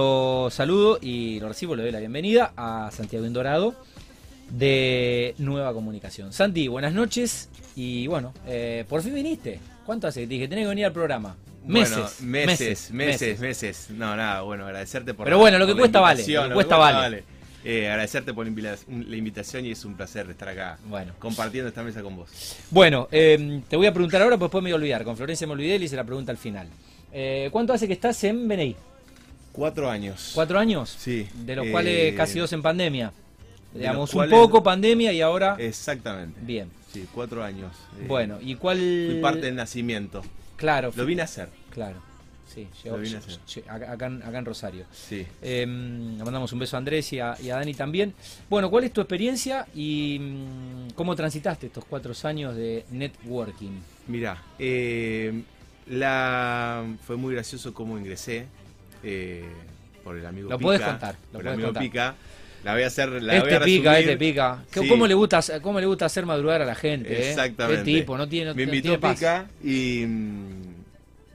Lo saludo y lo recibo, le doy la bienvenida a Santiago Indorado de Nueva Comunicación. Santi, buenas noches y bueno, eh, por fin viniste. ¿Cuánto hace dije? Tenés que venir al programa. Meses, Bueno, meses, meses, meses, No, nada, bueno, agradecerte por Pero bueno, lo que cuesta vale, lo que cuesta vale. Eh, agradecerte por la invita- la invitación y es un placer estar acá Bueno. compartiendo esta mesa con vos. Bueno, eh, te voy a preguntar ahora, pues después me voy a olvidar. Con Florencia me olvidé y le hice la pregunta al final. Eh, ¿Cuánto hace que estás en BNI? Cuatro años. ¿Cuatro años? Sí. De los Eh, cuales casi dos en pandemia. de Digamos, un poco pandemia y ahora... Exactamente. Bien. Sí, cuatro años. Eh, Bueno, ¿y cuál...? Fui parte del nacimiento. Claro. Lo vine a hacer. Claro. Sí, llegó, Lo vine a hacer. acá, acá en- acá en Rosario. Sí. Eh, le mandamos un beso a Andrés y a, y a Dani también. Bueno, ¿cuál es tu experiencia y mm, cómo transitaste estos cuatro años de networking? Mirá, eh, la, fue muy gracioso cómo ingresé eh, por el amigo Lo Pica. podés contar, lo por el amigo contar. Pica. La voy a hacer, la voy este a pica, este pica. ¿Cómo, Sí. cómo le gusta, hacer- ¿Cómo le gusta hacer madrugar a la gente? eh? Exactamente. ¿Qué tipo? No tiene, no, me no invitó paz. Pica y mm,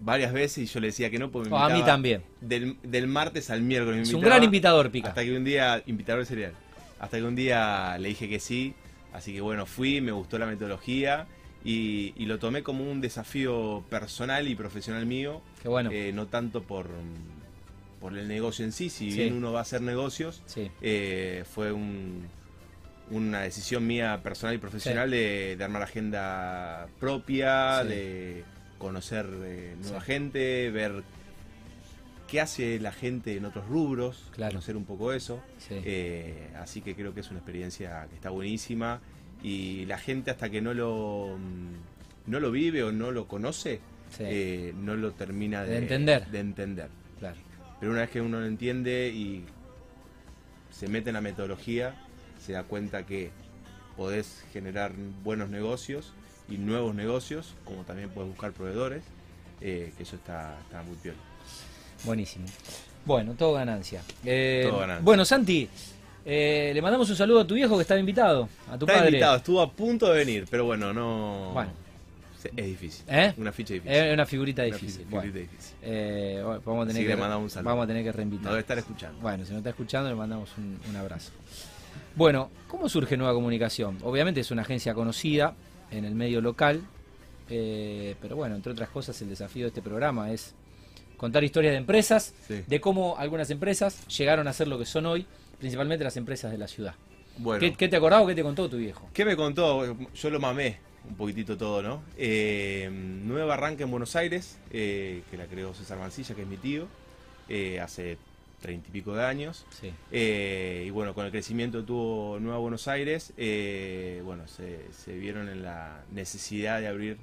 varias veces y yo le decía que no, porque me Oh, a mí también. Del, del martes al miércoles. me Es un gran invitador, Pica. Hasta que un día, invitador serial, hasta que un día le dije que sí, así que bueno, fui, me gustó la metodología y, y lo tomé como un desafío personal y profesional mío, Qué bueno. eh, no tanto por, por el negocio en sí, si Sí. bien uno va a hacer negocios, sí. eh, fue un- una decisión mía personal y profesional de, de armar agenda propia, de conocer eh, nueva gente, ver qué hace la gente en otros rubros, Claro. conocer un poco eso. Eh, así que creo que es una experiencia que está buenísima y la gente hasta que no lo, mm, no lo vive o no lo conoce, no lo termina de, De entender. de entender. claro. Pero una vez que uno lo entiende y se mete en la metodología, se da cuenta que podés generar buenos negocios y nuevos negocios, como también puedes buscar proveedores, eh, que eso está, está muy piola. Buenísimo. Bueno, todo ganancia. Eh, Todo ganancia. Bueno, Santi, eh, le mandamos un saludo a tu viejo que estaba invitado, a tu Está padre. invitado, estuvo a punto de venir, pero bueno, no... Bueno. Es difícil. ¿Eh? Una ficha difícil. Es una figurita Una difícil. Bueno, figurita difícil. eh, bueno, vamos, a tener que un saludo. vamos a tener que No reinvitar. debe estar escuchando. Bueno, si no está escuchando, le mandamos un, un abrazo. Bueno, ¿cómo surge Nueva Comunicación? Obviamente es una agencia conocida en el medio local, eh, pero bueno, entre otras cosas, el desafío de este programa es contar historias de empresas, Sí. de cómo algunas empresas llegaron a ser lo que son hoy, principalmente las empresas de la ciudad. Bueno, ¿Qué, qué te acordás o qué te contó tu viejo? ¿Qué me contó? Yo lo mamé un poquitito todo, ¿no? Eh, nueva arranque en Buenos Aires, eh, que la creó César Mancilla, que es mi tío, eh, hace treinta y pico de años. Sí. Eh, y bueno, con el crecimiento que tuvo Nueva Buenos Aires, bueno, se, se vieron en la necesidad de abrir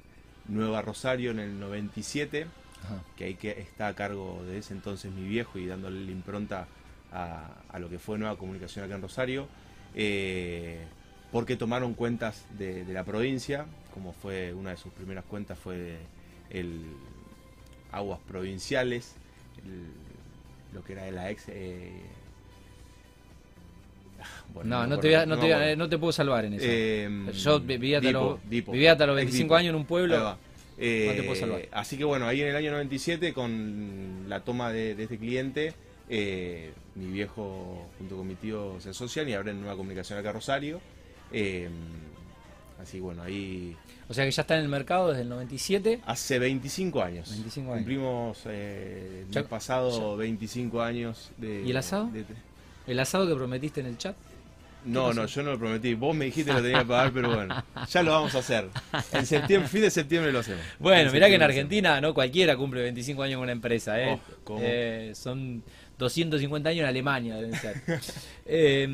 Nueva Rosario en el 97, Ajá. que ahí que está a cargo de ese entonces mi viejo y dándole la impronta a, a lo que fue Nueva Comunicación acá en Rosario, eh, porque tomaron cuentas de, de la provincia, como fue una de sus primeras cuentas fue el Aguas Provinciales, el- lo que era de la ex... eh, ah, bueno, No, no te, voy a- acuerdo, no, me te, voy a- acuerdo. no te puedo salvar en eso. Eh, Yo vivía hasta, los, Dipo. vivía hasta los Ex 25 Dipo. años en un pueblo. Eh, No te puedo salvar. Así que bueno, ahí en el año 97, con la toma de, de este cliente, eh, mi viejo junto con mi tío se asocian y abren nueva comunicación acá a Rosario. Eh, así bueno, ahí O sea que ya está en el mercado desde el 97. hace 25 años. 25 años. Cumplimos eh, el Ya- mes pasado 25 años de... ¿Y el asado? de- El asado que prometiste en el chat. no, no, yo no lo prometí. Vos me dijiste que lo tenía que pagar, pero bueno, ya lo vamos a hacer. En septiembre, fin de septiembre lo hacemos. Bueno, En mirá que en. Argentina no cualquiera cumple 25 años en una empresa, ¿eh? Oh, ¿cómo? Eh, son 250 años en Alemania, deben ser. Eh,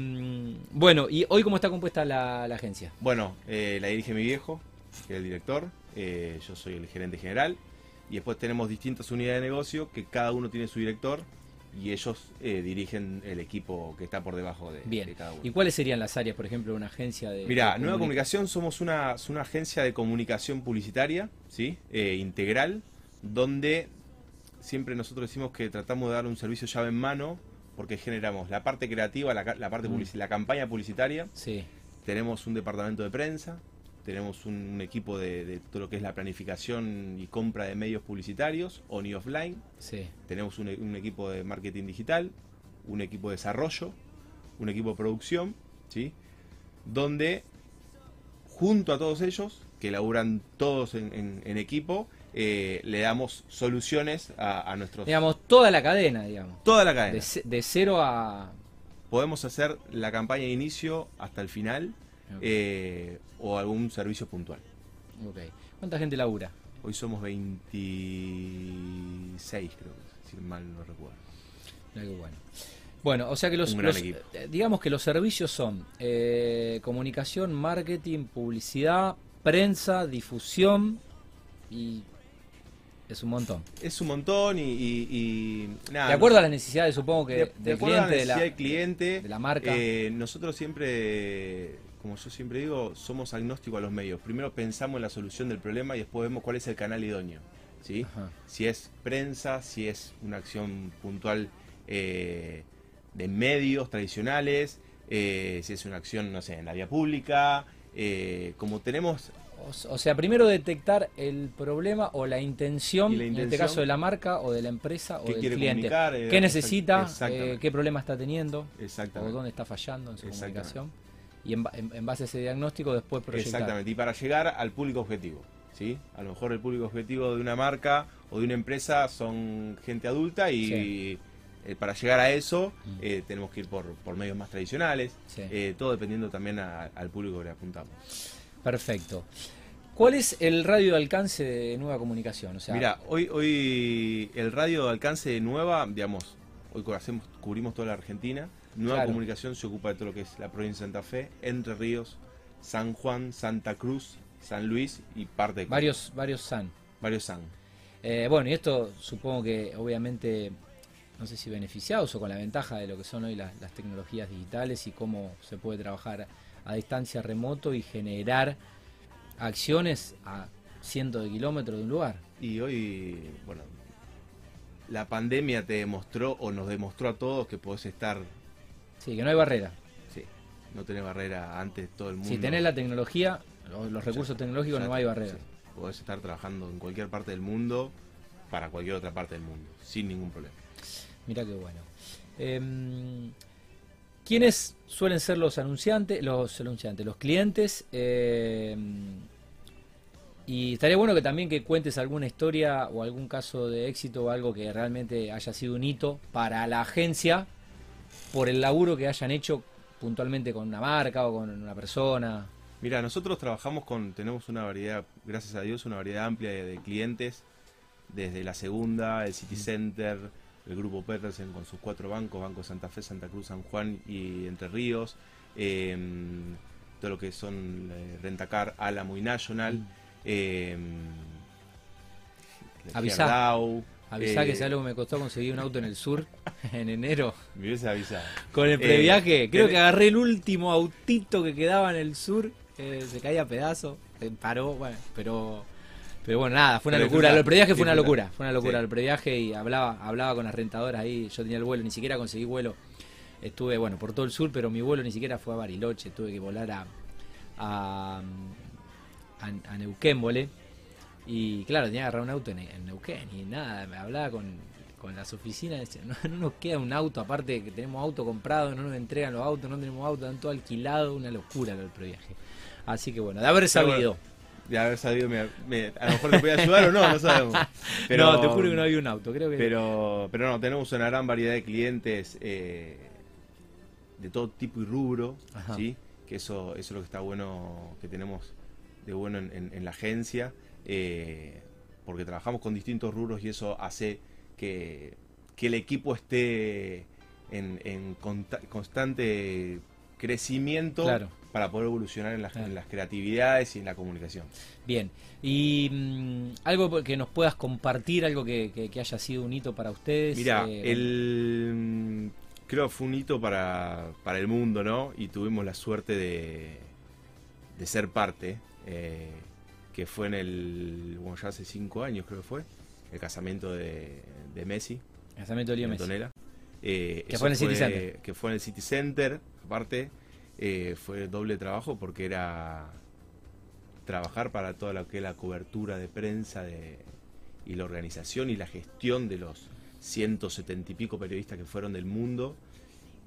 bueno, ¿y hoy cómo está compuesta la, la agencia? Bueno, eh, la dirige mi viejo, que es el director. eh, yo soy el gerente general. Y después tenemos distintas unidades de negocio que cada uno tiene su director y ellos eh, dirigen el equipo que está por debajo de, Bien. de cada uno. ¿Y cuáles serían las áreas, por ejemplo, de una agencia de... Mira, Nueva comuni- Comunicación somos una, una agencia de comunicación publicitaria, ¿sí? Integral, donde siempre nosotros decimos que tratamos de dar un servicio llave en mano, porque generamos la parte creativa, la, parte Mm. la campaña publicitaria, Sí, tenemos un departamento de prensa, tenemos un, un equipo de, de todo lo que es la planificación y compra de medios publicitarios, on y offline. Sí. Tenemos un, un equipo de marketing digital, un equipo de desarrollo, un equipo de producción, ¿sí? Donde junto a todos ellos, que laburan todos en, en- en equipo, eh, le damos soluciones a, a nuestros... Digamos, toda la cadena, digamos. toda la cadena. De, ce- de cero a... Podemos hacer la campaña de inicio hasta el final eh, o algún servicio puntual. Ok. ¿Cuánta gente labura? Hoy somos 26, creo, si mal no recuerdo. Bueno. Bueno, o sea que los, los- eh, digamos que los servicios son eh, comunicación, marketing, publicidad, prensa, difusión y es un montón. Es un montón y, y- y nada. de acuerdo a las necesidades, supongo que de, de del acuerdo a la cliente, de la, necesidad del cliente, de la marca. eh, nosotros siempre, como yo siempre digo, somos agnósticos a los medios. Primero pensamos en la solución del problema y después vemos cuál es el canal idóneo. ¿sí? Ajá. Si es prensa, si es una acción puntual eh, de medios tradicionales, eh, si es una acción, no sé, en la vía pública. como tenemos O, o sea, primero detectar el problema o la intención, en este caso de la marca o de la empresa o ¿Qué del cliente. eh, ¿Qué necesita? eh, ¿Qué problema está teniendo? ¿O dónde está fallando en su comunicación? Y en, ba- en- en base a ese diagnóstico después proyectar. Exactamente, y para llegar al público objetivo. ¿sí? A lo mejor el público objetivo de una marca o de una empresa son gente adulta y Sí. eh, para llegar a eso Mm. eh, tenemos que ir por, por medios más tradicionales, Sí. eh, todo dependiendo también a- al público que le apuntamos. Perfecto. ¿Cuál es el radio de alcance de nueva comunicación? O sea, Mira, hoy, hoy el radio de alcance de Nueva, digamos, hoy hacemos, cubrimos toda la Argentina. Nueva Claro. Comunicación se ocupa de todo lo que es la provincia de Santa Fe, Entre Ríos, San Juan, Santa Cruz, San Luis y parte de varios, varios SAN. varios San. Eh, bueno, y esto supongo que obviamente, no sé si beneficiados o con la ventaja de lo que son hoy las, las tecnologías digitales y cómo se puede trabajar a distancia remoto y generar acciones a cientos de kilómetros de un lugar. Y hoy, bueno, la pandemia te demostró o nos demostró a todos que podés estar, Sí, que no hay barrera. sí, no tenés barrera antes todo el mundo. Si tenés la tecnología, o los recursos tecnológicos, Ya no hay barreras. sí, podés estar trabajando en cualquier parte del mundo para cualquier otra parte del mundo, sin ningún problema. Mira qué bueno. Em, ¿Quiénes suelen ser los anunciantes, los anunciantes, los clientes? Em, y estaría bueno que también que cuentes alguna historia o algún caso de éxito o algo que realmente haya sido un hito para la agencia por el laburo que hayan hecho puntualmente con una marca o con una persona. Mira, nosotros trabajamos con, tenemos una variedad, gracias a Dios, una variedad amplia de, de clientes, desde la segunda, el City Center, el grupo Petersen con sus cuatro bancos, Banco Santa Fe, Santa Cruz, San Juan y Entre Ríos, eh, todo lo que son eh, Rentacar, Álamo y National, eh, Avisá. Gerdau, Avisá eh, que algo me costó conseguir un auto en el sur en enero. Me hubiese avisado. Con el Eh, previaje, creo tenés- que agarré el último autito que quedaba en el sur, eh, se caía a pedazos, eh, paró, bueno, pero pero bueno, nada, fue una Pero locura. El previaje fue una locura, fue una locura Sí. el previaje y hablaba hablaba con las rentadoras ahí, yo tenía el vuelo, ni siquiera conseguí vuelo. Estuve, bueno, por todo el sur, pero mi vuelo ni siquiera fue a Bariloche, tuve que volar a a, a, a Neuquén, volé. Y claro, tenía que agarrar un auto en, en Neuquén y nada, me hablaba con, con las oficinas, decía, no, no nos queda un auto, aparte de que tenemos auto comprado, no nos entregan los autos, no tenemos auto, están todo alquilado, una locura lo del previaje. Así que bueno, de haber sabido. De haber sabido, me- me- a lo mejor te podía ayudar o no, no sabemos. Pero, no, te juro que no había un auto, creo que... Pero, pero no, tenemos una gran variedad de clientes eh, de todo tipo y rubro, Ajá. ¿sí? Que eso, eso es lo que está bueno, que tenemos de bueno en, en- en la agencia, eh, porque trabajamos con distintos rubros y eso hace que, que el equipo esté en, en constante crecimiento Claro. Para poder evolucionar en las, Claro. en las creatividades y en la comunicación. Bien, y mm, algo que nos puedas compartir, algo que, que- que haya sido un hito para ustedes. Mira, eh, el creo que fue un hito para, para el mundo, ¿no? Y tuvimos la suerte de, de ser parte, eh, que fue en el, bueno, ya hace cinco años creo que fue, el casamiento de, de Messi, Casamiento de Leo Messi. Eh, Que fue en el City Center. Que fue en el City Center, aparte, eh, fue doble trabajo porque era trabajar para toda lo que es la cobertura de prensa de, y la organización y la gestión de los 170 y pico periodistas que fueron del mundo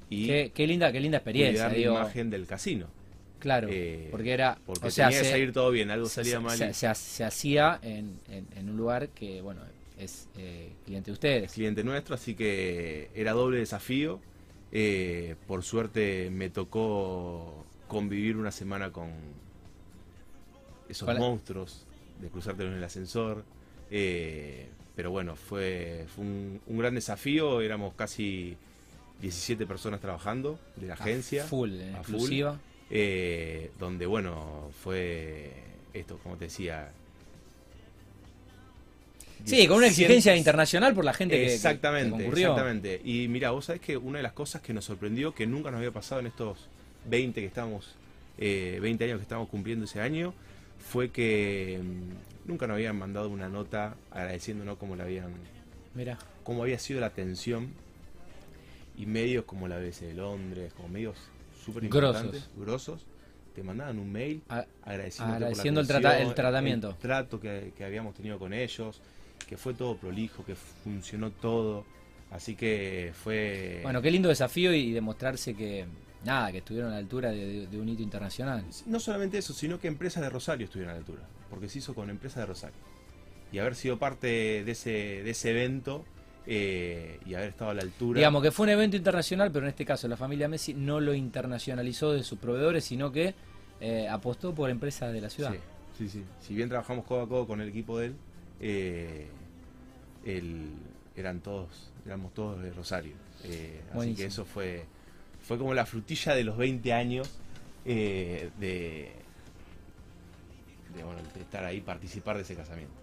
y qué, linda qué linda experiencia la imagen del casino. Claro eh, porque era porque o sea, tenía que salir todo bien algo salía mal se, hacía en, en, un lugar que bueno es eh, cliente de ustedes. Cliente nuestro así que era doble desafío eh, por suerte me tocó convivir una semana con esos monstruos de cruzarte en el ascensor pero bueno fue, fue un, un gran desafío éramos casi 17 personas trabajando de la agencia. Full, eh, exclusiva. Eh, donde, bueno, fue esto, como te decía. Sí, con una exigencia internacional por la gente que, exactamente, Exactamente. Y mira, vos sabés que una de las cosas que nos sorprendió, que nunca nos había pasado en estos 20 que estamos, eh, 20 años que estamos cumpliendo ese año, fue que mm, nunca nos habían mandado una nota agradeciéndonos cómo la habían. Mira. Cómo había sido la atención y medios como la BBC de Londres, como medios súper importantes, grosos, te mandaban un mail agradeciendo el, tratamiento. El trato que, habíamos tenido con ellos, que fue todo prolijo, que funcionó todo. Así que fue... Bueno, qué lindo desafío y demostrarse que, nada, que estuvieron a la altura de, un hito internacional. No solamente eso, sino que empresas de Rosario estuvieron a la altura, porque se hizo con empresas de Rosario. Y haber sido parte de ese, de ese evento eh, y haber estado a la altura. Digamos que fue un evento internacional, pero en este caso la familia Messi no lo internacionalizó de sus proveedores, sino que eh, apostó por empresas de la ciudad. Sí, sí, Si bien trabajamos codo a codo con el equipo de él, eh, eran todos, éramos todos de Rosario. así que eso fue, fue como la frutilla de los 20 años de, de, bueno, de estar ahí, participar de ese casamiento.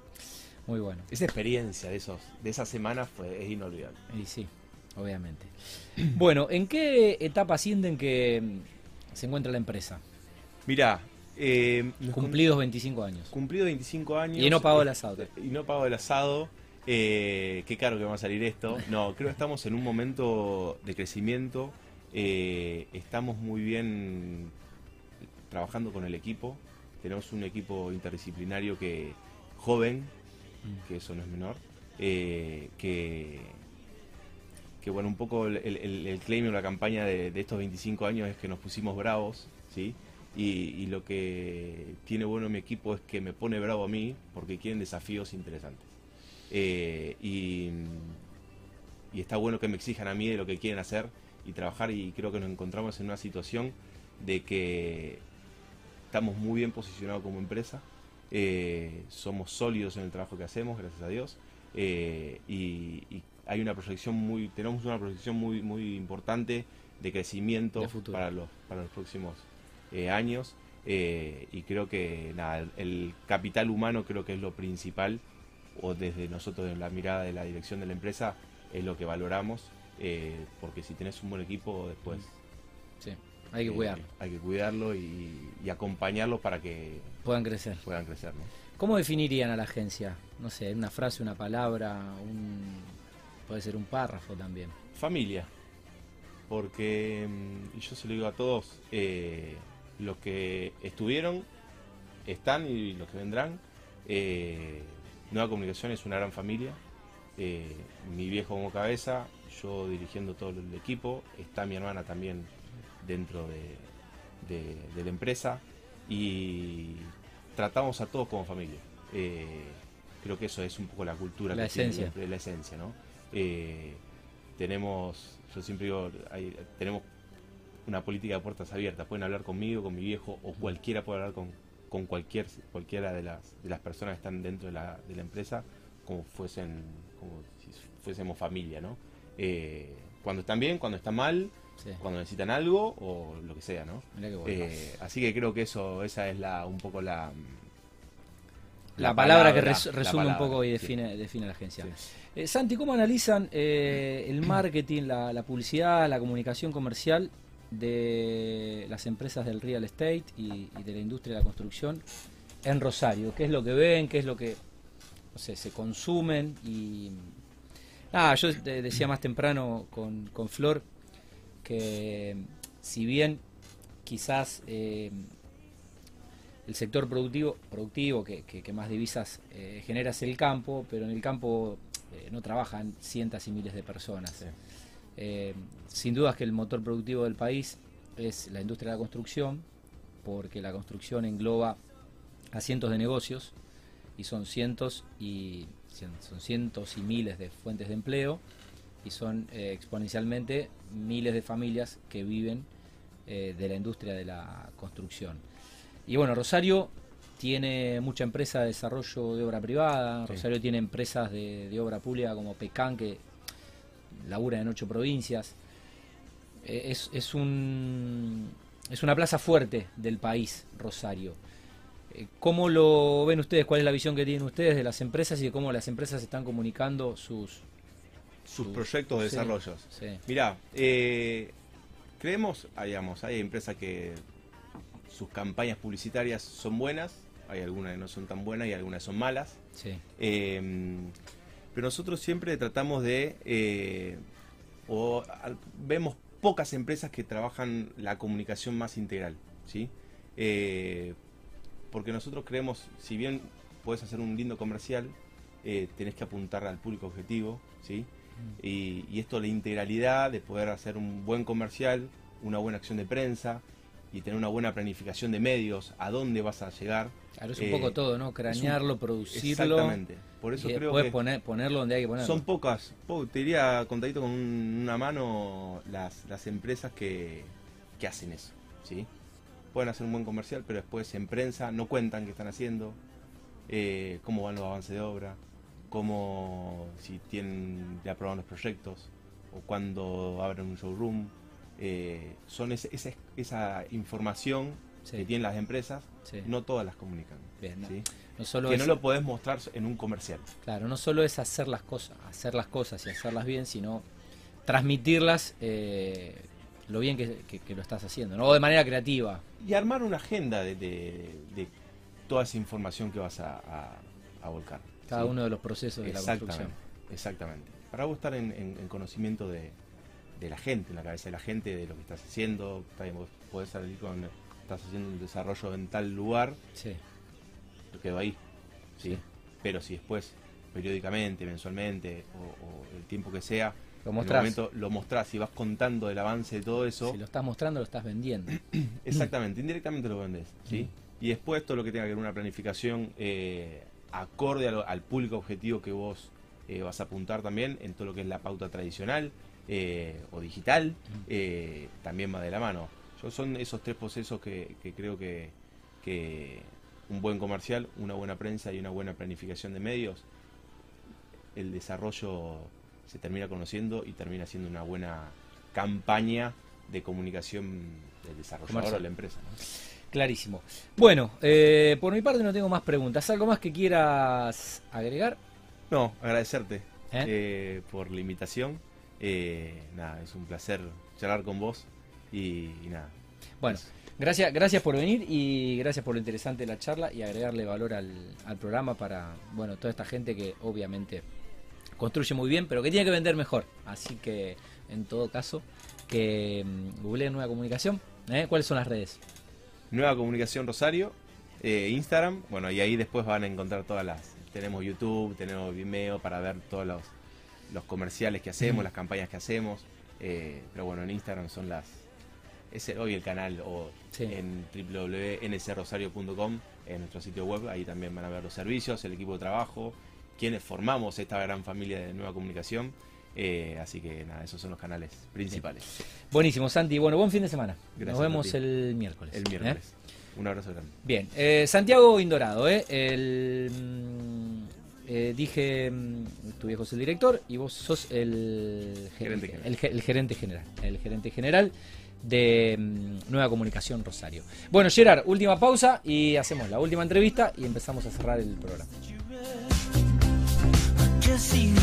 Muy bueno. Esa experiencia de esos de esa semana fue es inolvidable. Y sí, obviamente. bueno, ¿en qué etapa sienten que mm, se encuentra la empresa? Mirá, eh, cumplidos 25 años. Cumplidos 25 años. Y no pago el asado. Y no pago el asado. Eh, qué caro que va a salir esto. No, creo que estamos en un momento de crecimiento. Eh, estamos muy bien trabajando con el equipo. Tenemos un equipo interdisciplinario que joven, que eso no es menor, eh, que, que bueno, un poco el, el, claim o la campaña de, estos 25 años es que nos pusimos bravos, ¿sí? Y, lo que tiene bueno mi equipo es que me pone bravo a mí porque quieren desafíos interesantes. Eh, y, y está bueno que me exijan a mí de lo que quieren hacer y trabajar y creo que nos encontramos en una situación de que estamos muy bien posicionados como empresa, eh, somos sólidos en el trabajo que hacemos, gracias a Dios, eh, y, hay una proyección muy, tenemos una proyección muy, muy importante de crecimiento para los, para los próximos eh, años, y creo que nada, el, capital humano creo que es lo principal, o desde nosotros en la mirada de la dirección de la empresa, es lo que valoramos, porque si tienes un buen equipo después... Hay que cuidarlo. Hay que cuidarlo y, acompañarlo para que puedan crecer. Puedan crecer, ¿no? ¿Cómo definirían a la agencia? No sé, una frase, una palabra, un, puede ser un párrafo también. Familia. Porque, mm, y yo se lo digo a todos, eh, los que estuvieron, están y los que vendrán. Eh, Nueva Comunicación es una gran familia. Eh, mi viejo como cabeza, yo dirigiendo todo el equipo, está mi hermana también dentro de, la empresa y tratamos a todos como familia. Eh, creo que eso es un poco la cultura, la esencia. Tiene, la esencia, ¿no? Tenemos, yo siempre digo, tenemos una política de puertas abiertas. Pueden hablar conmigo, con mi viejo, o cualquiera puede hablar con, con cualquier, cualquiera de las, de las personas que están dentro de la, de la empresa, como fuesen, como si fuésemos familia, ¿no? Eh, cuando están bien, cuando están mal, cuando necesitan algo o lo que sea, ¿no? Eh, así que creo que eso, esa es la, un poco la... La, palabra, que resume un poco y define, define la agencia. Eh, Santi, ¿cómo analizan el marketing, la, publicidad, la comunicación comercial de las empresas del real estate y, de la industria de la construcción en Rosario? ¿Qué es lo que ven? ¿Qué es lo que se consumen? Y Ah, yo decía más temprano con, con Flor que si bien quizás eh, el sector productivo, productivo que más divisas eh, genera es el campo, pero en el campo eh, no trabajan cientos y miles de personas. Sí. Eh, sin duda es que el motor productivo del país es la industria de la construcción, porque la construcción engloba a cientos de negocios y son cientos y son cientos y miles de fuentes de empleo y son eh, exponencialmente miles de familias que viven eh, de la industria de la construcción. Y bueno, Rosario tiene mucha empresa de desarrollo de obra privada, Sí. Rosario tiene empresas de, de obra pública como Pecan que labura en ocho provincias. Eh, es, es un es una plaza fuerte del país, Rosario. Eh, ¿Cómo lo ven ustedes? ¿Cuál es la visión que tienen ustedes de las empresas y de cómo las empresas están comunicando sus... Sus Su- proyectos de sí. desarrollos. sí, Mirá, eh, creemos, digamos, hay empresas que sus campañas publicitarias son buenas, hay algunas que no son tan buenas y algunas son malas. sí, Eh, pero nosotros siempre tratamos de, eh, o al- vemos pocas empresas que trabajan la comunicación más integral, ¿sí? Eh, porque nosotros creemos, si bien puedes hacer un lindo comercial, eh, tenés que apuntar al público objetivo, ¿sí? Y, y esto la integralidad de poder hacer un buen comercial, una buena acción de prensa y tener una buena planificación de medios, a dónde vas a llegar. Claro, es un Eh, poco todo, ¿no? Cranearlo, producirlo Exactamente. Por eso y creo que poner, ponerlo donde hay que ponerlo. son pocas, po- te diría contadito con un- una mano las, las empresas que, que hacen eso, ¿sí? Pueden hacer un buen comercial, pero después en prensa no cuentan qué están haciendo, eh, cómo van los avances de obra, cómo si tienen ya aprobaron los proyectos, o cuando abren un showroom. Eh, son esa, esa información Sí, que tienen las empresas, sí. no todas las comunican. Bien, no, ¿sí? no solo Que es, no lo podés mostrar en un comercial. claro, no solo es hacer las cosas, hacer las cosas y hacerlas bien, sino transmitirlas eh, lo bien que, que- que lo estás haciendo, ¿no? O de manera creativa. y armar una agenda de, de- de toda esa información que vas a, a- a volcar. Cada uno de los procesos de la construcción. Exactamente, exactamente. Para vos estar en, en- en conocimiento de, de la gente, en la cabeza de la gente, de lo que estás haciendo, vos podés salir con, estás haciendo un desarrollo en tal lugar, Sí, yo quedo ahí, ¿sí? Sí. Pero si después, periódicamente, mensualmente, o, o el tiempo que sea, lo en el momento lo mostrás y vas contando el avance de todo eso, Si lo estás mostrando, lo estás vendiendo. Exactamente, indirectamente lo vendés, ¿sí? Y después todo lo que tenga que ver con una planificación eh, acorde lo- al público objetivo que vos eh, vas a apuntar también en todo lo que es la pauta tradicional eh, o digital, eh, también va de la mano. Yo son esos tres procesos que, que creo que, que un buen comercial, una buena prensa y una buena planificación de medios, el desarrollo se termina conociendo y termina siendo una buena campaña de comunicación del desarrollador Comercial. o la empresa. ¿no? Clarísimo. Bueno, eh, por mi parte no tengo más preguntas. ¿Algo más que quieras agregar? No, agradecerte ¿Eh? eh, por la invitación. Eh, nada, es un placer charlar con vos y, y nada. Bueno, gracias, gracias por venir y gracias por lo interesante de la charla y agregarle valor al, al programa para, bueno, toda esta gente que obviamente construye muy bien, pero que tiene que vender mejor. Así que, en todo caso, que mm, googleen Nueva Comunicación. ¿eh? ¿Cuáles son las redes? Nueva Comunicación Rosario, eh, Instagram, bueno, y ahí después van a encontrar todas las... Tenemos YouTube, tenemos Vimeo para ver todos los, los comerciales que hacemos, las campañas que hacemos. eh, pero bueno, en Instagram son las... Es el- hoy el canal o Sí. en www.nsrosario.com, en nuestro sitio web, ahí también van a ver los servicios, el equipo de trabajo, quienes formamos esta gran familia de Nueva Comunicación. eh, así que nada, esos son los canales principales. Buenísimo, Santi. Bueno, buen fin de semana. Gracias Nos vemos el miércoles. El ¿eh? miércoles. Un abrazo grande. Bien, Santiago Indorado, ¿eh? El, mm, eh, dije, mm, tu viejo es el director y vos sos el, Gerente el- general. el ge- el gerente general. El gerente general de mm, Nueva Comunicación Rosario. Bueno, Gerard, última pausa y hacemos la última entrevista y empezamos a cerrar el programa. Just see you